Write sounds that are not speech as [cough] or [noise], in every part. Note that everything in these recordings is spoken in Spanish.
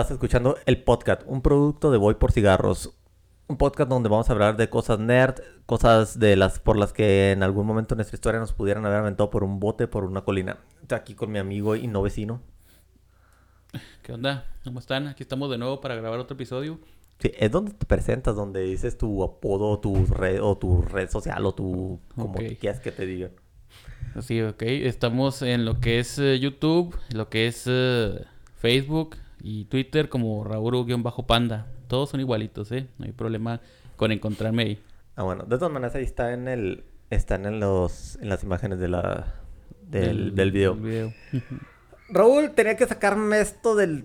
Estás escuchando el podcast, un producto de Voy por Cigarros. Un podcast donde vamos a hablar de cosas nerd, cosas de las por las que en algún momento en nuestra historia nos pudieran haber aventado por un bote, por una colina. Estoy aquí con mi amigo y no vecino. ¿Qué onda? ¿Cómo están? Aquí estamos de nuevo para grabar otro episodio. Sí, es donde te presentas, donde dices tu apodo, tu red, o tu red social, o tu... como Ok. quieras que te digan. Así, ok. Estamos en lo que es eh, YouTube, lo que es eh, Facebook y Twitter como Raúl-Panda. Todos son igualitos, ¿eh? No hay problema con encontrarme ahí. Ah, bueno, de todas maneras ahí está en el... Están en los... en las imágenes de la... del, del video. del video. [laughs] Raúl, tenía que sacarme esto del...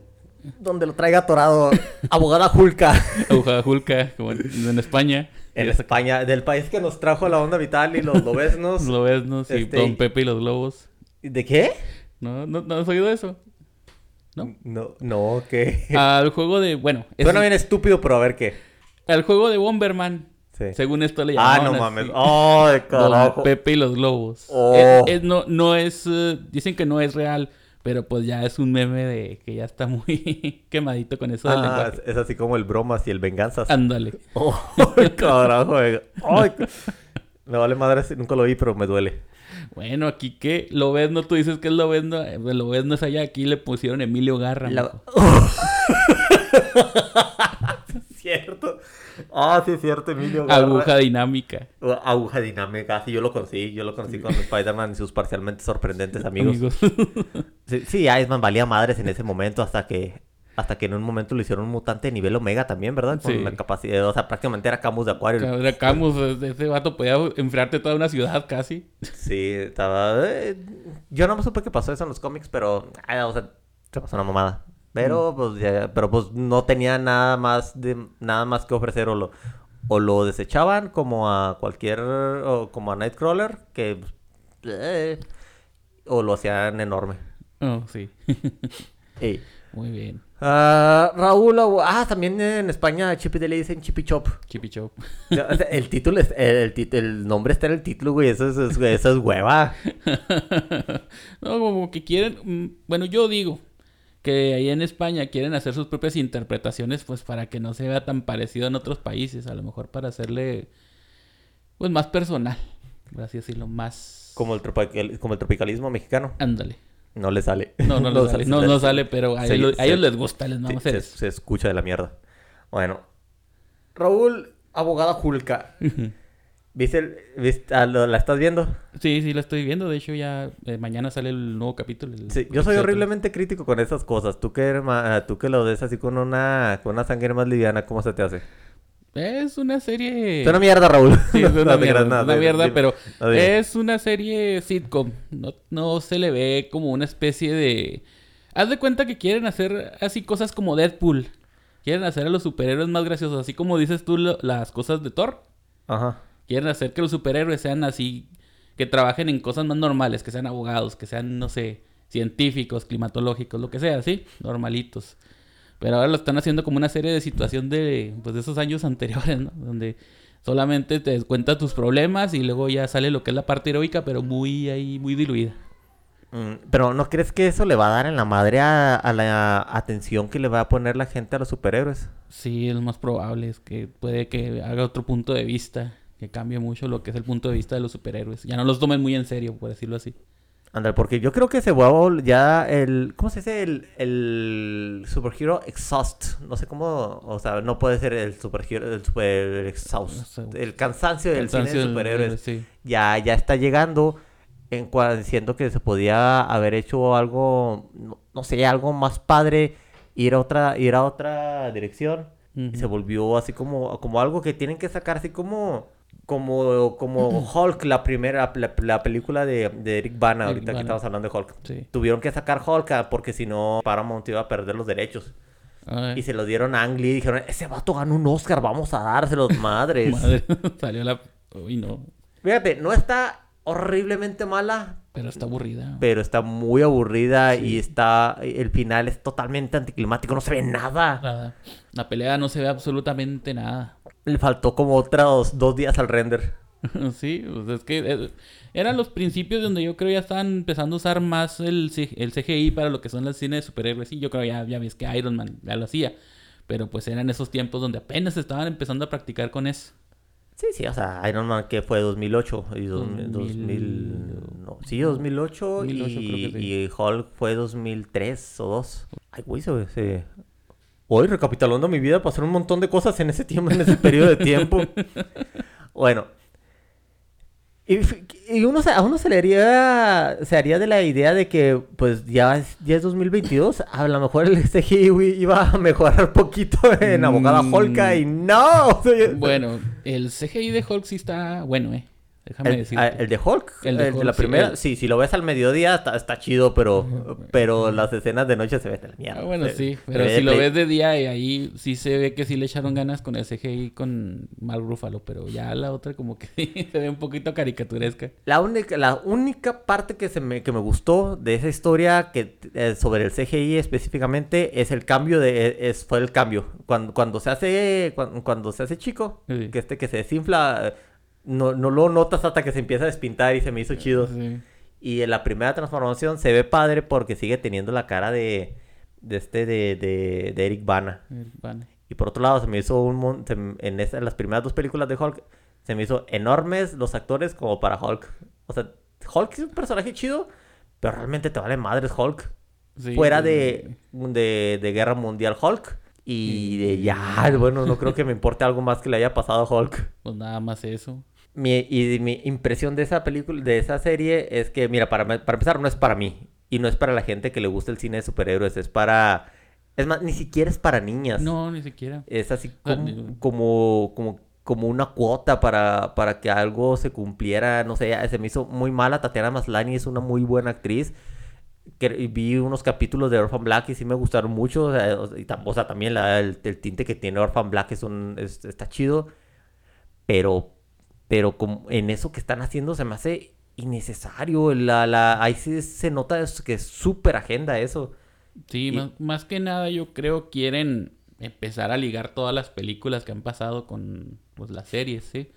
donde lo traiga atorado. [laughs] Abogada Julka. Aguja [laughs] Julka, como en, en España. En España, del país que nos trajo la onda vital y los lobesnos. Lo ves, ¿no? Sí, Este, Don Pepe y los Globos. ¿De qué? ¿No? ¿No, no has oído eso? ¿No? No, no, ¿qué? Al juego de... Bueno, es- Suena bien estúpido, pero a ver qué. al juego de Bomberman. Sí. Según esto le Ah, llamaban no así. mames. ¡Ay, Don carajo! Pepe y los globos. Oh. Es- es- no, no es. eh, dicen que no es real, pero pues ya es un meme de que ya está muy [laughs] quemadito con eso del Ah, lenguaje. es, así como el bromas y el venganzas. Ándale. ¡Ay, [laughs] carajo! eh. [laughs] ¡Ay! Me vale madre, nunca lo vi, pero me duele. Bueno, aquí que lo ves, no tú dices que es lo ves, no, eh, lo ves, no es allá. Aquí le pusieron Emilio Garra. La- [laughs] cierto. Ah, sí, es cierto, Emilio. Garra. Aguja dinámica. Aguja dinámica, sí, yo lo conocí. Yo lo conocí con Spider-Man y sus parcialmente sorprendentes amigos. Amigos. Sí, sí, Iceman valía madres en ese momento hasta que hasta que en un momento lo hicieron un mutante de nivel Omega también, ¿verdad? Con Sí. la capacidad, o sea, prácticamente era Camus de Acuario. Ahora Camus, ese vato podía enfriarte toda una ciudad casi. Sí, estaba... eh, yo no me supe qué pasó eso en los cómics, pero... ah, o sea, se pasó una mamada. Pero, pues, ya- pero pues no tenía nada más de nada más que ofrecer o lo, o lo desechaban como a cualquier... o como a Nightcrawler, que... eh, o lo hacían enorme. Oh, sí. [laughs] Ey. Muy bien. Ah, Raúl, ah, también en España a Chippy le dicen Chippy Chop. Chippy Chop. El título, es, el, el tit- el nombre está en el título, güey. Eso es, es- eso es hueva. [laughs] no, como que quieren, mm, bueno, yo digo que ahí en España quieren hacer sus propias interpretaciones, pues para que no se vea tan parecido en otros países, a lo mejor para hacerle, pues más personal, por así decirlo, más... Como el, tropical- como el tropicalismo mexicano. Ándale. No le sale. No, no, le [laughs] sale, no, no sale, pero a, Se- ellos, a ellos les gusta, les Sí, vamos a se, se escucha de la mierda. Bueno. Raúl, abogada Julka. ¿Viste, el- viste- ah, lo- ¿La estás viendo? Sí, sí, la estoy viendo, de hecho ya eh, mañana sale el nuevo capítulo. el- Sí, yo soy horriblemente crítico con esas cosas. Tú que, ma- tú que lo ves así con una, con una sangre más liviana, ¿cómo se te hace? Es una serie... Es una mierda, Raúl. Sí, es [laughs] una mierda, una pero es una serie sitcom. No, no se le ve como una especie de... Haz de cuenta que quieren hacer así cosas como Deadpool. Quieren hacer a los superhéroes más graciosos. Así como dices tú lo- las cosas de Thor. Ajá. Quieren hacer que los superhéroes sean así... Que trabajen en cosas más normales. Que sean abogados, que sean, no sé, científicos, climatológicos, lo que sea, ¿sí? Normalitos. Pero ahora lo están haciendo como una serie de situación de, pues, de esos años [laughs] anteriores, ¿no? Donde solamente te cuenta tus problemas y luego ya sale lo que es la parte heroica, pero muy ahí, muy diluida. Mm, Pero ¿no crees que eso le va a dar en la madre a, a la atención que le va a poner la gente a los superhéroes? Sí, es más probable, es que puede que haga otro punto de vista, que cambie mucho lo que es el punto de vista de los superhéroes. Ya no los tomen muy en serio, por decirlo así. André, porque yo creo que se va a ya el... ¿Cómo se dice? El, el superhero exhaust. No sé cómo... O sea, no puede ser el superhero... El super exhaust. El cansancio del cine Cansancio de del- superhéroes. Sí. Ya, ya está llegando en cua- siento que se podía haber hecho algo... No, no sé, algo más padre. Ir a otra, ir a otra dirección. Y se volvió así como, como algo que tienen que sacar así como como como [clears throat] Hulk la primera la, la película de, de Eric Bana Eric ahorita que estamos hablando de Hulk Sí. tuvieron que sacar Hulk ah, porque si no Paramount iba a perder los derechos Ay, y se los dieron a Ang Lee y dijeron ese vato ganó un Oscar vamos a dárselos [laughs] madres madre, [laughs] salió la... Uy, no. fíjate no está horriblemente mala Pero está aburrida. pero está muy aburrida Sí. y está el final es totalmente anticlimático no se ve nada Nada. La pelea no se ve absolutamente nada. Le faltó como otros dos días al render [laughs] sí, pues es que eh, eran los principios donde yo creo ya estaban empezando a usar más el, el CGI para lo que son las cines de superhéroes. Y yo creo ya, ya ves que Iron Man ya lo hacía. Pero pues eran esos tiempos donde apenas estaban empezando a practicar con eso. Sí, sí, o sea, Iron Man que fue 2008 y dos- 2000, 2000, no, sí, 2008, 2008 y, creo que sí. y Hulk fue 2003 o 2. Ay, güey, se, se- Hoy recapitulando mi vida pasaron un montón de cosas en ese tiempo, en ese periodo de tiempo. [laughs] bueno. Y, uno a uno se le haría, se haría de la idea de que, pues, ya es, ya es 2022. A lo mejor el CGI iba a mejorar poquito en Abogada Mm. Holka y no. o sea, Bueno, el CGI de Hulk sí está bueno, eh. Déjame El, decirte. ah, el de Hulk, El el de de, Hulk, la sí, primera, el- sí, si lo ves al mediodía está, está chido, pero, pero las escenas de noche se ven de la mierda. Ah, bueno, Se- sí, pero si lo ves de día y ahí sí se ve que sí le echaron ganas con el CGI con Mark Ruffalo, pero ya la otra como que [laughs] se ve un poquito caricaturesca. La única, la única parte que, se me, que me gustó de esa historia que, eh, sobre el CGI específicamente es el cambio de... Es, fue el cambio. Cuando, cuando se hace cuando, cuando se hace chico, Sí. que este que se desinfla, eh, no, no lo notas hasta que se empieza a despintar y se me hizo chido. Sí. Y en la primera transformación se ve padre porque sigue teniendo la cara de, de este de, de, de Eric Bana. Y por otro lado, se me hizo un mon- se en, esa- en las primeras dos películas de Hulk, se me hizo enormes los actores como para Hulk. O sea, Hulk es un personaje chido, pero realmente te vale madres Hulk. Sí, Fuera de, de, de Guerra Mundial Hulk. Y de ya, bueno, no creo que me importe algo más que le haya pasado a Hulk. Pues nada más eso. Mi, y mi impresión de esa película, de esa serie, es que, mira, para, para empezar, no es para mí. Y no es para la gente que le gusta el cine de superhéroes. Es para. Es más, ni siquiera es para niñas. No, ni siquiera. Es así Ah, como, como, como, como una cuota para, para que algo se cumpliera. No sé, se me hizo muy mala. Tatiana Maslany es una muy buena actriz. Que, vi unos capítulos de Orphan Black y sí me gustaron mucho. O sea, y o sea, también la- el, el tinte que tiene Orphan Black es un, es- está chido. Pero, pero como en eso que están haciendo se me hace innecesario. La, la, ahí sí se nota que es súper agenda eso. Sí, Y- más, más que nada yo creo quieren empezar a ligar todas las películas que han pasado con pues, las series, ¿sí?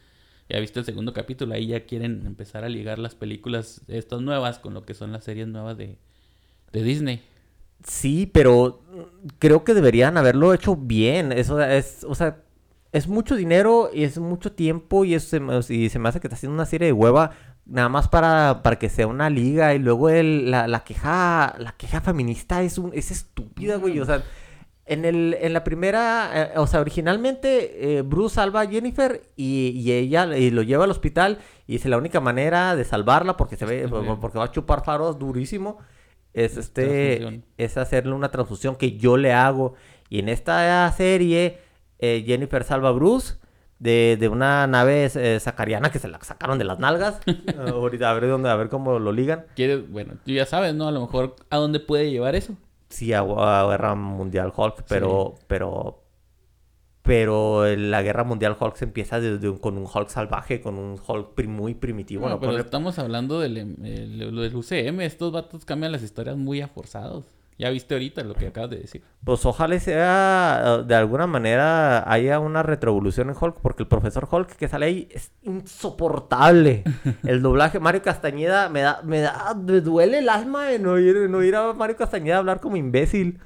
Ya viste el segundo capítulo, ahí ya quieren empezar a ligar las películas estas nuevas con lo que son las series nuevas de, de Disney. Sí, pero creo que deberían haberlo hecho bien. Eso es, o sea, es mucho dinero y es mucho tiempo y, me- y se me hace que está haciendo una serie de hueva nada más para, para que sea una liga y luego el, la, la queja la queja feminista es un es estúpida, güey. O sea, en el en la primera, eh, o sea, originalmente eh, Bruce salva a Jennifer y, y ella y lo lleva al hospital y dice la única manera de salvarla porque se ve porque va a chupar faros durísimo es este es hacerle una transfusión que yo le hago. Y en esta serie eh, Jennifer salva a Bruce de, de una nave eh, sacariana que se la sacaron de las nalgas [laughs] Ah, ahorita a ver dónde a ver cómo lo ligan. Bueno, tú ya sabes, ¿no? A lo mejor a dónde puede llevar eso. sí a, a guerra mundial Hulk pero pero pero la guerra mundial Hulk se empieza desde un- con un Hulk salvaje con un Hulk muy primitivo Bueno, ¿no? pero estamos hablando del, em- el- UCM. Estos vatos cambian las historias muy a forzados. Ya viste ahorita lo que acabas de decir. Pues ojalá sea, eh, de alguna manera, haya una retrovolución en Hulk, porque el profesor Hulk que sale ahí es insoportable. [laughs] El doblaje, Mario Castañeda, me da, me da, me duele el alma en oír, en oír a Mario Castañeda hablar como imbécil.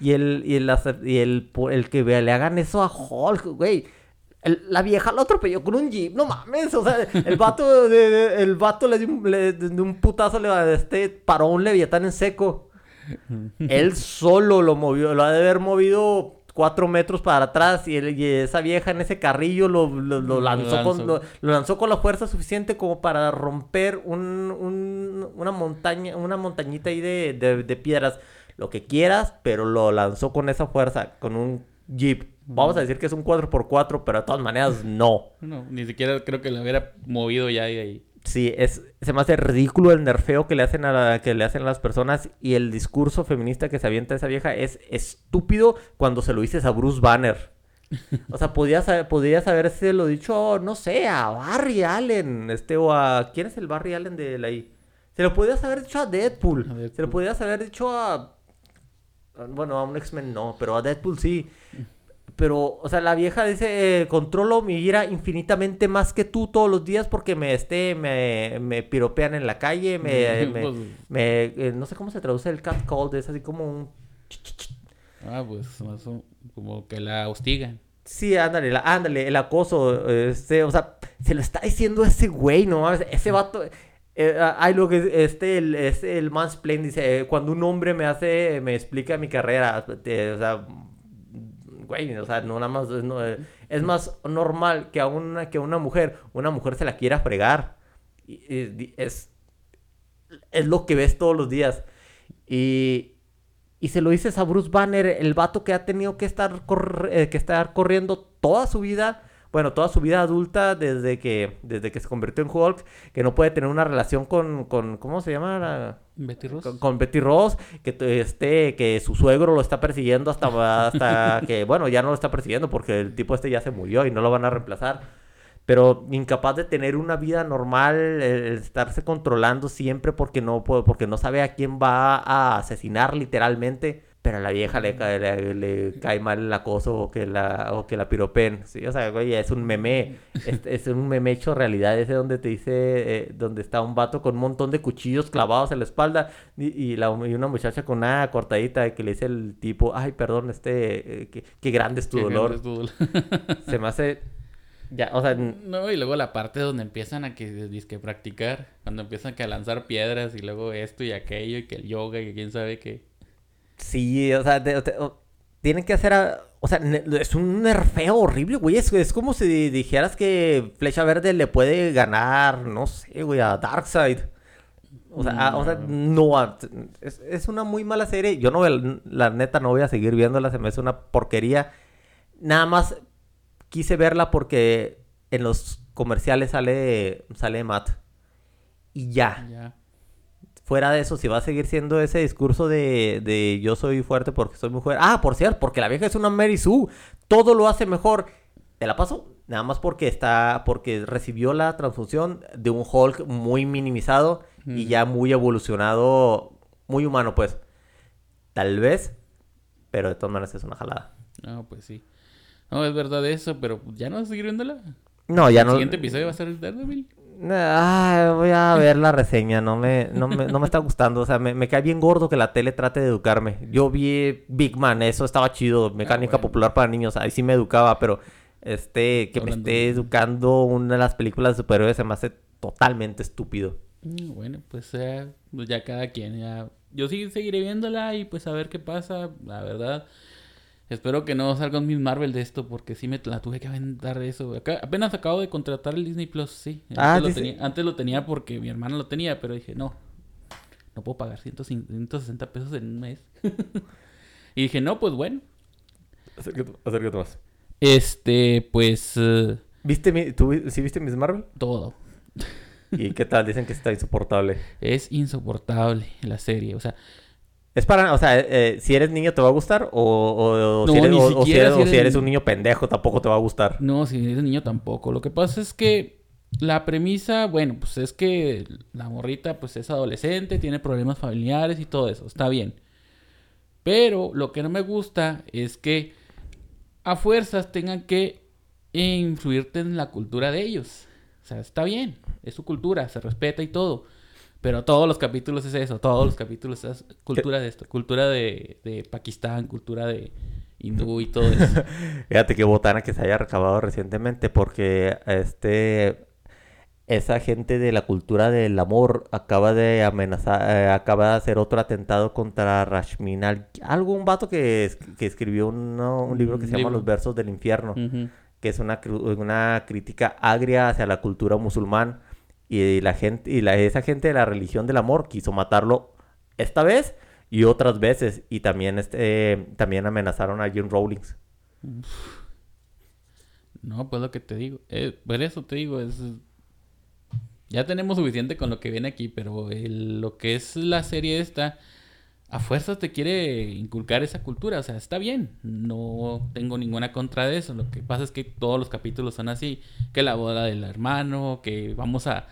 Y el, y el, y el, el que le hagan eso a Hulk, güey. El- la vieja lo atropelló con un jeep, no mames, o sea, el vato, de- de- el vato le dio un, le- de un putazo, le este, paró un leviatán en seco. [laughs] Él solo lo movió, lo ha de haber movido cuatro metros para atrás y, él- y esa vieja en ese carrillo lo, lo- lo Lo lanzó, Con, lo, lo lanzó con la fuerza suficiente como para romper un, un- una montaña, una montañita ahí de, de- de piedras. Lo que quieras, pero lo lanzó con esa fuerza, con un jeep. Vamos a decir que es un 4x4, pero de todas maneras no. No, ni siquiera creo que lo hubiera movido ya de ahí. Sí, es, se me hace ridículo el nerfeo que le hacen a la- que le hacen a las personas y el discurso feminista que se avienta esa vieja es estúpido cuando se lo dices a Bruce Banner. O sea, podías, podías haberse lo dicho, no sé, a Barry Allen, este, o a... ¿Quién es el Barry Allen de la I? Se lo podías haber dicho a Deadpool. A Deadpool. Se lo podías haber dicho a... Bueno, a un X-Men no, pero a Deadpool sí. Pero, o sea, la vieja dice, eh, controlo mi ira infinitamente más que tú todos los días porque me, este, me, me piropean en la calle, me, [laughs] me, Pues- me, eh, no sé cómo se traduce el cat call, es así como un... Ah, pues más o- como que la hostigan. Sí, ándale, la- ándale, el acoso, este, o sea, se lo está diciendo ese güey, ¿no? Ese vato, eh, hay lo que, este, el, este, el mansplain dice, eh, cuando un hombre me hace, me explica mi carrera, te- o sea, güey, o sea, no nada más, no, eh, es más normal que a una, que a una mujer, una mujer se la quiera fregar, y, es, es lo que ves todos los días, y... Y se lo dices a Bruce Banner, el vato que ha tenido que estar, eh, que estar corriendo toda su vida, bueno, toda su vida adulta desde que, desde que se convirtió en Hulk, que no puede tener una relación con, con ¿cómo se llama? La- Betty Ross. con, con Betty Ross, que este, que su suegro lo está persiguiendo hasta, hasta [laughs] que, bueno, ya no lo está persiguiendo porque el tipo este ya se murió y no lo van a reemplazar. Pero incapaz de tener una vida normal, el- estarse controlando siempre porque no, porque no sabe a quién va a asesinar literalmente. Pero a la vieja le cae, le, le cae mal el acoso o que la, o que la piropen. Sí, o sea, es un meme. Es, es un meme hecho realidad. Ese donde te dice, eh, donde está un vato con un montón de cuchillos clavados en la espalda y, y la, y una muchacha con una cortadita que le dice el tipo, ay, perdón, este, eh, qué, qué grande es tu Qué dolor. grande es tu dolor. Se me hace, ya, o sea, No, y luego la parte donde empiezan a que disque practicar, cuando empiezan que a lanzar piedras y luego esto y aquello y que el yoga y quién sabe qué. Sí, o sea, te- te- o- tienen que hacer, a- o sea, es un nerfeo horrible, güey. Es, es como si dijeras que Flecha Verde le puede ganar, no sé, güey, a Darkseid. O sea, a- o sea, no, a- es, es una muy mala serie. Yo no, la neta, no voy a seguir viéndola, se me hace una porquería. Nada más quise verla porque en los comerciales sale, sale Matt. Y ya. Ya. Fuera de eso, si va a seguir siendo ese discurso de, de yo soy fuerte porque soy mujer. Ah, por cierto, porque la vieja es una Mary Sue. Todo lo hace mejor. ¿Te la paso? Nada más porque está. porque recibió la transfusión de un Hulk muy minimizado y ya muy evolucionado. Muy humano, pues. Tal vez. Pero de todas maneras es una jalada. No, pues sí. No, es verdad eso, pero ya no vas a seguir viéndola. No, ya el no. siguiente episodio va a ser Daredevil. Ah, voy a ver la reseña, no me, no me, no me está gustando, o sea, me, me cae bien gordo que la tele trate de educarme. Yo vi Big Man, eso estaba chido, mecánica bueno. popular para niños, ahí sí me educaba, pero este, que me Hablando esté de- educando una de las películas de superhéroes se me hace totalmente estúpido. Mm, Bueno, pues, eh, ya cada quien, ya. Yo sí seguiré viéndola y pues a ver qué pasa, la verdad. Espero que no salga un Miss Marvel de esto porque sí me la tuve que aventar de eso. Acá- apenas acabo de contratar el Disney Plus, sí. Antes, Ah, lo sí, sí. tenía, antes lo tenía porque mi hermana lo tenía, pero dije, no, no puedo pagar 150 160 pesos en un mes. [laughs] y dije, no, pues bueno. Acércate, acércate más. Este, pues, eh, ¿Viste mi, tú sí viste Miss Marvel? todo. ¿Y qué tal? Dicen que está insoportable. Es insoportable la serie, o sea, Es para, o sea, eh, si eres niño te va a gustar o, No, si, eres, o- si eres- si eres un niño pendejo tampoco te va a gustar. No, si eres niño tampoco. Lo que pasa es que la premisa, bueno, pues es que la morrita pues es adolescente, tiene problemas familiares y todo eso, está bien. Pero lo que no me gusta es que a fuerzas tengan que influirte en la cultura de ellos. O sea, está bien, es su cultura, se respeta y todo. Pero todos los capítulos es eso, todos los capítulos es cultura de esto, cultura de, de Pakistán, cultura de hindú y todo eso. [laughs] Fíjate qué botana que se haya recabado recientemente porque este esa gente de la cultura del amor acaba de amenazar, eh, acaba de hacer otro atentado contra Rashmin Al- algo un vato que, es- que escribió uno- un libro que se llama. Los versos del infierno, que es una una crítica agria hacia la cultura musulmán y la gente y la, esa gente de la religión del amor quiso matarlo esta vez y otras veces y también este también amenazaron a Jim Rawlings. No, pues lo que te digo. Eh, por eso te digo, es... Ya tenemos suficiente con lo que viene aquí, pero lo que es la serie esta, a fuerzas te quiere inculcar esa cultura. O sea, está bien. No tengo ninguna contra de eso. Lo que pasa es que todos los capítulos son así. Que la boda del hermano, que vamos a...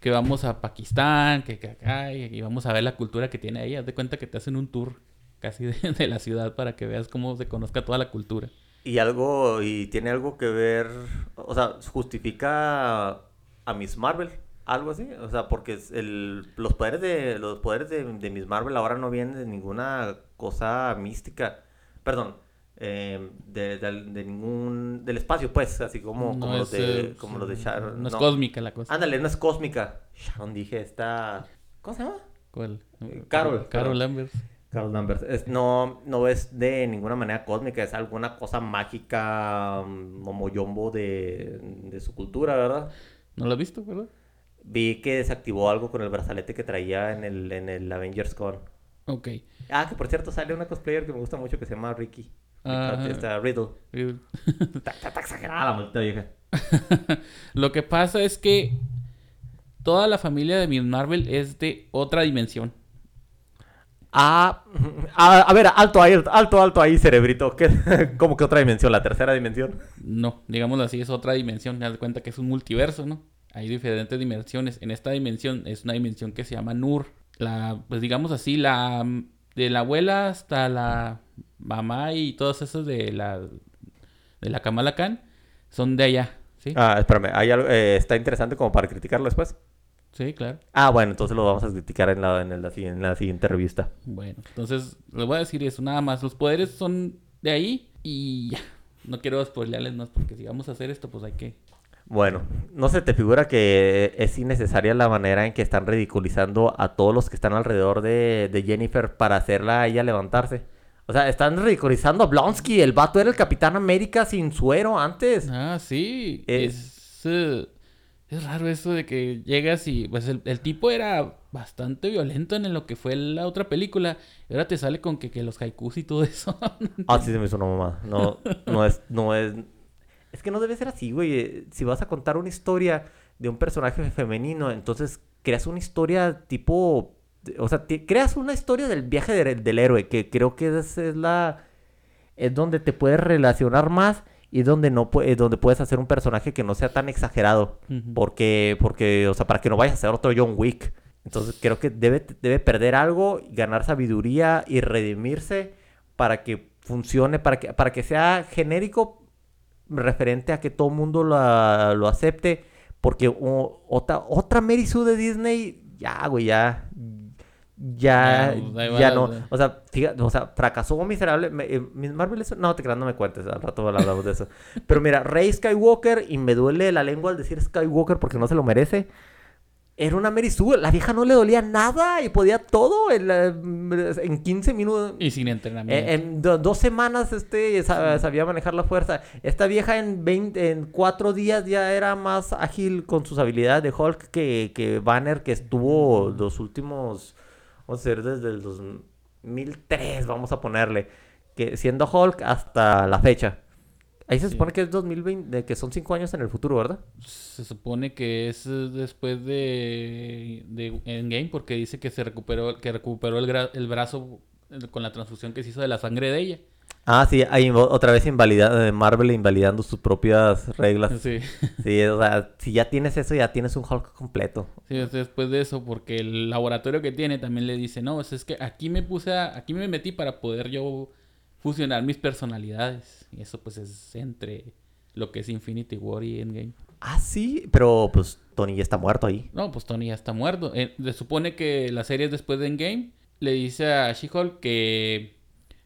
Que vamos a Pakistán, que, que acá, y, vamos a ver la cultura que tiene ahí. Haz de cuenta que te hacen un tour casi de, [laughs] de la ciudad para que veas cómo se conozca toda la cultura. Y algo, y tiene algo que ver, o sea, justifica a Miss Marvel, algo así, o sea, porque el, los poderes de los poderes de, de Miss Marvel ahora no vienen de ninguna cosa mística, perdón, eh, de, de- de ningún del espacio, pues, así como, No como los de, como los de Sharon, No es no. cósmica la cosa. Ándale, no es cósmica. Sharon dije, está, ¿cómo se llama? ¿Cuál? Eh, Carol, Carol Carol. Lambert. Carlos Lambert. Es- no, no es de ninguna manera cósmica, es alguna cosa mágica, mm, momoyombo de, de su cultura, ¿verdad? ¿No lo has visto, verdad? Vi que desactivó algo con el brazalete que traía en el, en el Avengers Con. Ok. Ah, que por cierto sale una cosplayer que me gusta mucho que se llama Ricky. Ah. Esta Riddle. Está, está- está exagerada la maldita vieja. [laughs] Lo que pasa es que toda la familia de Miss Marvel es de otra dimensión. Ah, [laughs] a, a ver, alto ahí, alto, alto ahí, cerebrito. ¿Qué, [laughs] ¿Cómo que otra dimensión? ¿La tercera dimensión? No, digámoslo así, es otra dimensión. Haz de cuenta que es un multiverso, ¿no? Hay diferentes dimensiones. En esta dimensión es una dimensión que se llama Nur. La, pues digamos así, la de la abuela hasta la mamá y todos esos de la de la Kamala Khan son de allá, ¿sí? Ah, espérame, hay algo, eh, está interesante como para criticarlo después. Sí, claro. Ah, bueno, entonces lo vamos a criticar en la, en el- en la siguiente revista. Bueno, entonces les voy a decir eso, nada más. Los poderes son de ahí y ya. No quiero spoilearles más porque si vamos a hacer esto, pues hay que. Bueno, ¿no se te figura que es innecesaria la manera en que están ridiculizando a todos los que están alrededor de, de Jennifer para hacerla a ella levantarse? O sea, están ridiculizando a Blonsky. El vato era el Capitán América sin suero antes. Ah, sí. Es- Es, eh, es raro eso de que llegas y. Pues el, el tipo era bastante violento en lo que fue la otra película. Y ahora te sale con que, que los haikus y todo eso. [laughs] Ah, sí, se me hizo una mamá. No, no es, no es. Es que no debe ser así, güey. Eh, Si vas a contar una historia de un personaje femenino, entonces creas una historia tipo. O sea, creas una historia del viaje del, del héroe, que creo que es, es la. Es donde te puedes relacionar más y donde no pue- eh, donde puedes hacer un personaje que no sea tan exagerado. Porque, porque, o sea, para que no vayas a ser otro John Wick. Entonces creo que debe, debe perder algo, ganar sabiduría y redimirse para que funcione, para que, para que sea genérico referente a que todo el mundo lo, lo acepte. Porque o- otra, otra Mary Sue de Disney, ya, güey, ya. Ya, Ya, pues, va ya la- no. O sea, fíjate, o sea, fracasó miserable. Eh, Miss Marvel No, te creas, no me cuentes. Al rato hablamos de eso. Pero mira, Rey Skywalker, y me duele la lengua al decir Skywalker porque no se lo merece. Era una Mary Sue. La vieja no le dolía nada y podía todo en, en 15 minutos. Y sin entrenamiento. En do- dos semanas este sa- sabía manejar la fuerza. Esta vieja en 20, en cuatro días ya era más ágil con sus habilidades de Hulk que, que Banner, que estuvo los últimos, vamos a decir, desde el 2003, vamos a ponerle, que siendo Hulk hasta la fecha. Ahí se Sí. supone que es 2020, de que son cinco años en el futuro, ¿verdad? Se supone que es eh, después de, de Endgame porque dice que se recuperó, que recuperó el, el brazo con la transfusión que se hizo de la sangre de ella. Ah, sí, ahí otra vez invalida, eh, Marvel invalidando sus propias reglas. Sí. Sí, o sea, si ya tienes eso, ya tienes un Hulk completo. Sí, es después de eso, porque el laboratorio que tiene también le dice, no, es que aquí me puse a, aquí me metí para poder yo fusionar mis personalidades. Y eso pues es entre lo que es Infinity War y Endgame. Ah, sí, pero pues Tony ya está muerto ahí. No, pues Tony ya está muerto. Eh, se supone que la serie es después de Endgame. Le dice a She-Hulk que,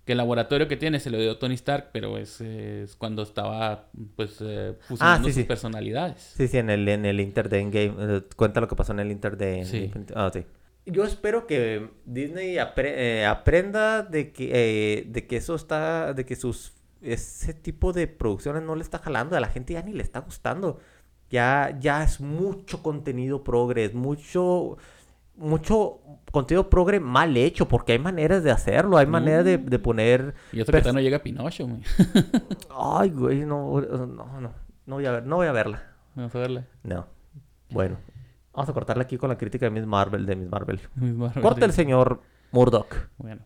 que el laboratorio que tiene se lo dio Tony Stark, pero es, es cuando estaba pues eh, fusionando sí, sus sí. personalidades. Sí, sí, en el, en el Inter de Endgame. eh, cuenta lo que pasó en el Inter de... Sí. Infinity- Ah, sí. Yo espero que Disney apre- eh, aprenda de que, eh, de que eso está... De que sus... Ese tipo de producciones no le está jalando. A la gente ya ni le está gustando. Ya, ya es mucho contenido progre. Es mucho... Mucho contenido progre mal hecho. Porque hay maneras de hacerlo. Hay maneras de, de poner... Y eso que no llega Pinocho, güey. [laughs] Ay, güey, no, no, no. No voy a ver, no voy a verla. Vamos a verla. No. Bueno. Vamos a cortarla aquí con la crítica de Miss Marvel, de Miss Marvel. Misma Corta el señor Murdoch. Bueno.